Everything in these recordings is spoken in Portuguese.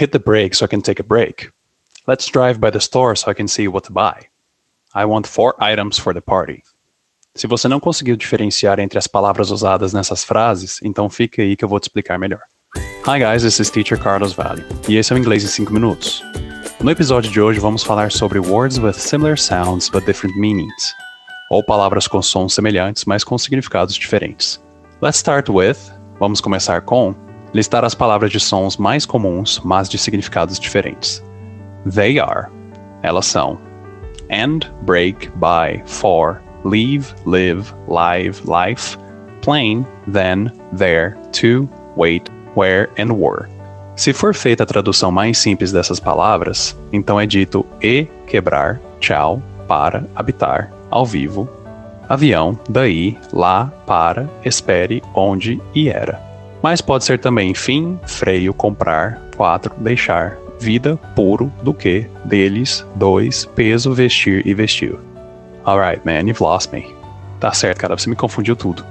Hit the brake so I can take a break. Let's drive by the store so I can see what to buy. I want four items for the party. Se você não conseguiu diferenciar entre as palavras usadas nessas frases, então fica aí que eu vou te explicar melhor. Hi guys, this is Teacher Carlos Valley, e esse é o Inglês em 5 Minutos. No episódio de hoje vamos falar sobre words with similar sounds but different meanings, ou palavras com sons semelhantes, mas com significados diferentes. Let's start with, vamos começar com, listar as palavras de sons mais comuns, mas de significados diferentes. They are, elas são, end, break, buy, for, leave, live, live, life, plain, then, there, to, wait, where and were. Se for feita a tradução mais simples dessas palavras, então é dito e quebrar, tchau, para, habitar, ao vivo, avião, daí, lá, para, espere, onde e era. Mas pode ser também fim, freio, comprar, quatro, deixar, vida, puro, do que, deles, dois, peso, vestir e vestiu. Alright, man, you've lost me. Tá certo, cara, você me confundiu tudo.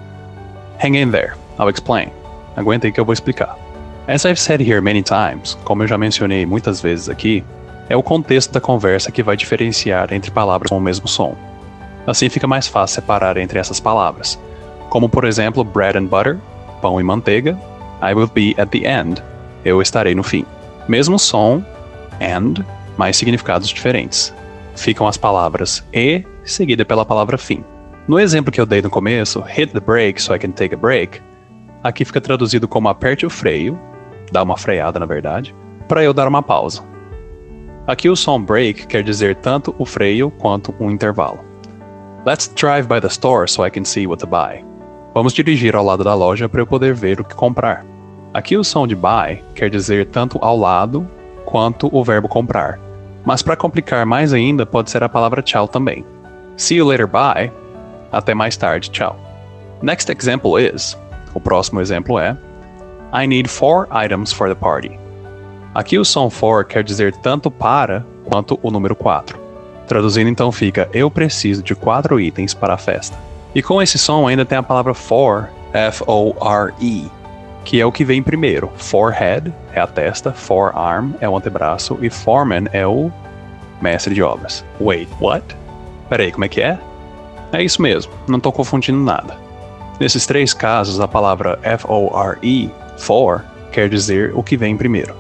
Hang in there, I'll explain. Aguenta aí que eu vou explicar. As I've said here many times, como eu já mencionei muitas vezes aqui, é o contexto da conversa que vai diferenciar entre palavras com o mesmo som. Assim fica mais fácil separar entre essas palavras, como por exemplo bread and butter, pão e manteiga, I will be at the end, eu estarei no fim. Mesmo som, and, mas significados diferentes. Ficam as palavras e seguida pela palavra fim. No exemplo que eu dei no começo, hit the brake so I can take a break, aqui fica traduzido como aperte o freio, dá uma freada na verdade, para eu dar uma pausa. Aqui o som break quer dizer tanto o freio quanto um intervalo. Let's drive by the store so I can see what to buy. Vamos dirigir ao lado da loja para eu poder ver o que comprar. Aqui o som de buy quer dizer tanto ao lado quanto o verbo comprar. Mas para complicar mais ainda, pode ser a palavra tchau também. See you later, bye. Até mais tarde, tchau. Next example is. O próximo exemplo é I need four items for the party. Aqui o som for quer dizer tanto para quanto o número 4. Traduzindo então fica eu preciso de quatro itens para a festa. E com esse som ainda tem a palavra for, F-O-R-E, que é o que vem primeiro. Forehead é a testa, forearm é o antebraço e foreman é o mestre de obras. Wait, what? Peraí, como é que é? É isso mesmo, não estou confundindo nada. Nesses três casos, a palavra F-O-R-E, for, quer dizer o que vem primeiro.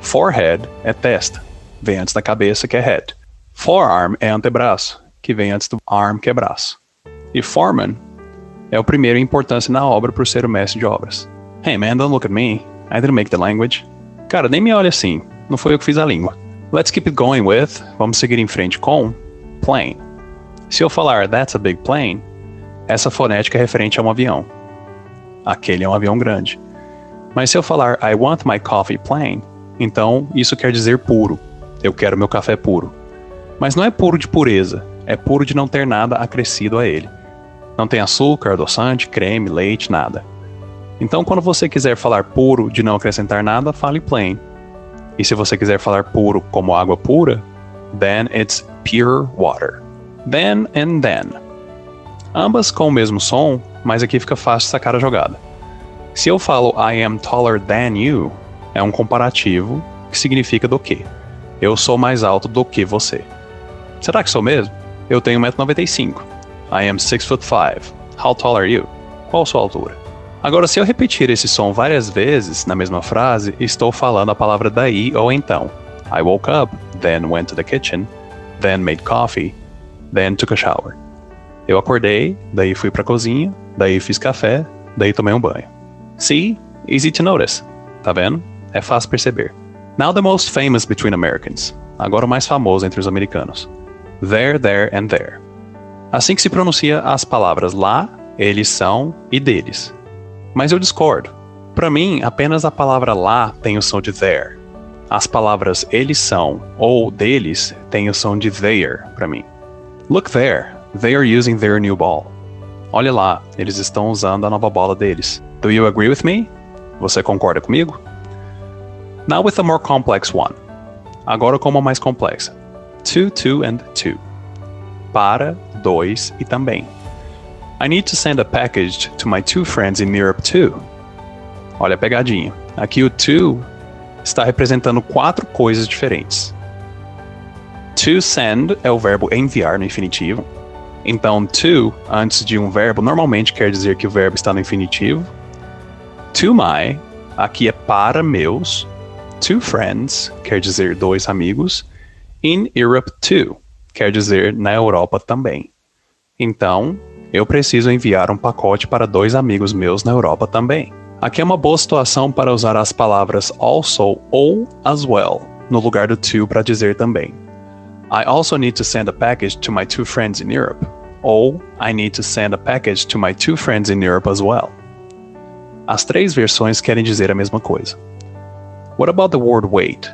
Forehead é testa, vem antes da cabeça, que é head. Forearm é antebraço, que vem antes do arm, que é braço. E foreman é o primeiro em importância na obra por ser o mestre de obras. Hey man, don't look at me. I didn't make the language. Cara, nem me olhe assim. Não foi eu que fiz a língua. Let's keep it going with. Vamos seguir em frente com plane. Se eu falar That's a big plane, essa fonética é referente a um avião. Aquele é um avião grande. Mas se eu falar I want my coffee plain, então isso quer dizer puro. Eu quero meu café puro. Mas não é puro de pureza, é puro de não ter nada acrescido a ele. Não tem açúcar, adoçante, creme, leite, nada. Então, quando você quiser falar puro de não acrescentar nada, fale plain. E se você quiser falar puro como água pura, then it's pure water. Then and then. Ambas com o mesmo som, mas aqui fica fácil sacar a jogada. Se eu falo I am taller than you, é um comparativo que significa do que. Eu sou mais alto do que você. Será que sou mesmo? Eu tenho 1,95m. I am 6 foot 5. How tall are you? Qual a sua altura? Agora, se eu repetir esse som várias vezes na mesma frase, estou falando a palavra daí ou então. I woke up, then went to the kitchen, then made coffee, then took a shower. Eu acordei, daí fui pra cozinha, daí fiz café, daí tomei um banho. See? Easy to notice. Tá vendo? É fácil perceber. Now the most famous between Americans. Agora o mais famoso entre os americanos. There, there and there. Assim que se pronuncia as palavras lá, eles são e deles. Mas eu discordo. Para mim, apenas a palavra lá tem o som de there. As palavras eles são ou deles têm o som de there para mim. Look there, they are using their new ball. Olha lá, eles estão usando a nova bola deles. Do you agree with me? Você concorda comigo? Now with a more complex one. Agora com uma mais complexa. To, to and to. Para, dois e também. I need to send a package to my two friends in Europe too. Olha a pegadinha. Aqui o to está representando quatro coisas diferentes. To send é o verbo enviar no infinitivo. Então, to, antes de um verbo, normalmente quer dizer que o verbo está no infinitivo. To my, aqui é para meus. Two friends, quer dizer dois amigos. In Europe too, quer dizer na Europa também. Então, eu preciso enviar um pacote para dois amigos meus na Europa também. Aqui é uma boa situação para usar as palavras also ou as well no lugar do to para dizer também. I also need to send a package to my two friends in Europe. Ou I need to send a package to my two friends in Europe as well. As três versões querem dizer a mesma coisa. What about the word wait?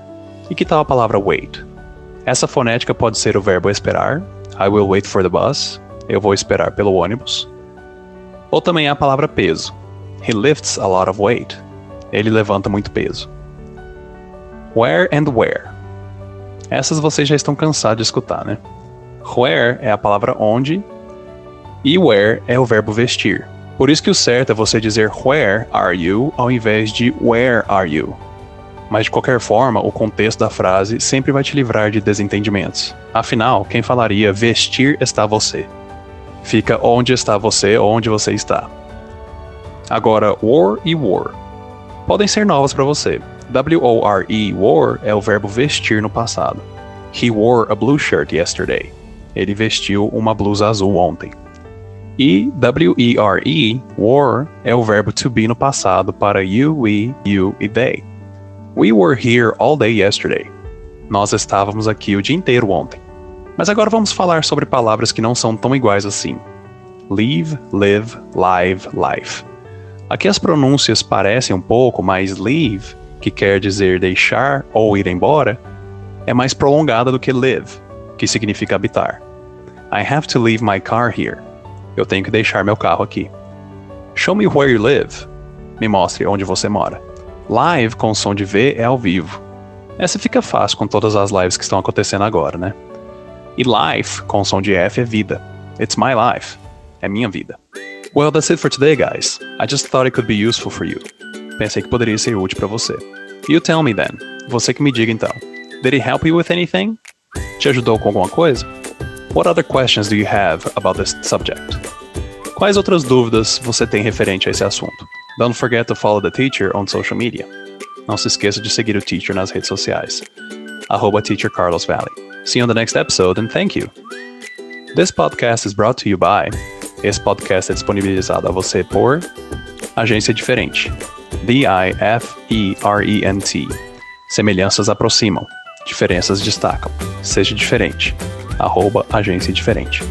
E que tal a palavra wait? Essa fonética pode ser o verbo esperar, I will wait for the bus, eu vou esperar pelo ônibus. Ou também a palavra peso, He lifts a lot of weight. Ele levanta muito peso. Where and where. Essas vocês já estão cansados de escutar, né? Where é a palavra onde e where é o verbo vestir. Por isso que o certo é você dizer where are you ao invés de where are you. Mas de qualquer forma, o contexto da frase sempre vai te livrar de desentendimentos. Afinal, quem falaria vestir está você? Fica onde está você onde você está. Agora, war e war podem ser novas para você. W-O-R-E, war, é o verbo vestir no passado. He wore a blue shirt yesterday. Ele vestiu uma blusa azul ontem. E W-E-R-E, wore, é o verbo to be no passado para you, we, you e they. We were here all day yesterday. Nós estávamos aqui o dia inteiro ontem. Mas agora vamos falar sobre palavras que não são tão iguais assim. Leave, live, live, life. Aqui as pronúncias parecem um pouco, mas leave, que quer dizer deixar ou ir embora, é mais prolongada do que live, que significa habitar. I have to leave my car here. Eu tenho que deixar meu carro aqui. Show me where you live. Me mostre onde você mora. Live com som de V é ao vivo. Essa fica fácil com todas as lives que estão acontecendo agora, né? E life com som de F é vida. It's my life. É minha vida. Well, that's it for today, guys. I just thought it could be useful for you. Pensei que poderia ser útil para você. You tell me then. Você que me diga então. Did it help you with anything? Te ajudou com alguma coisa? What other questions do you have about this subject? Quais outras dúvidas você tem referente a esse assunto? Don't forget to follow the teacher on social media. Não se esqueça de seguir o teacher nas redes sociais. Arroba Teacher Carlos Valley. See you on the next episode and thank you. This podcast is brought to you by esse podcast é disponibilizado a você por Agência Diferente. D-I-F-E-R-E-N-T. Semelhanças aproximam, diferenças destacam. Seja diferente. Arroba Agência Diferente.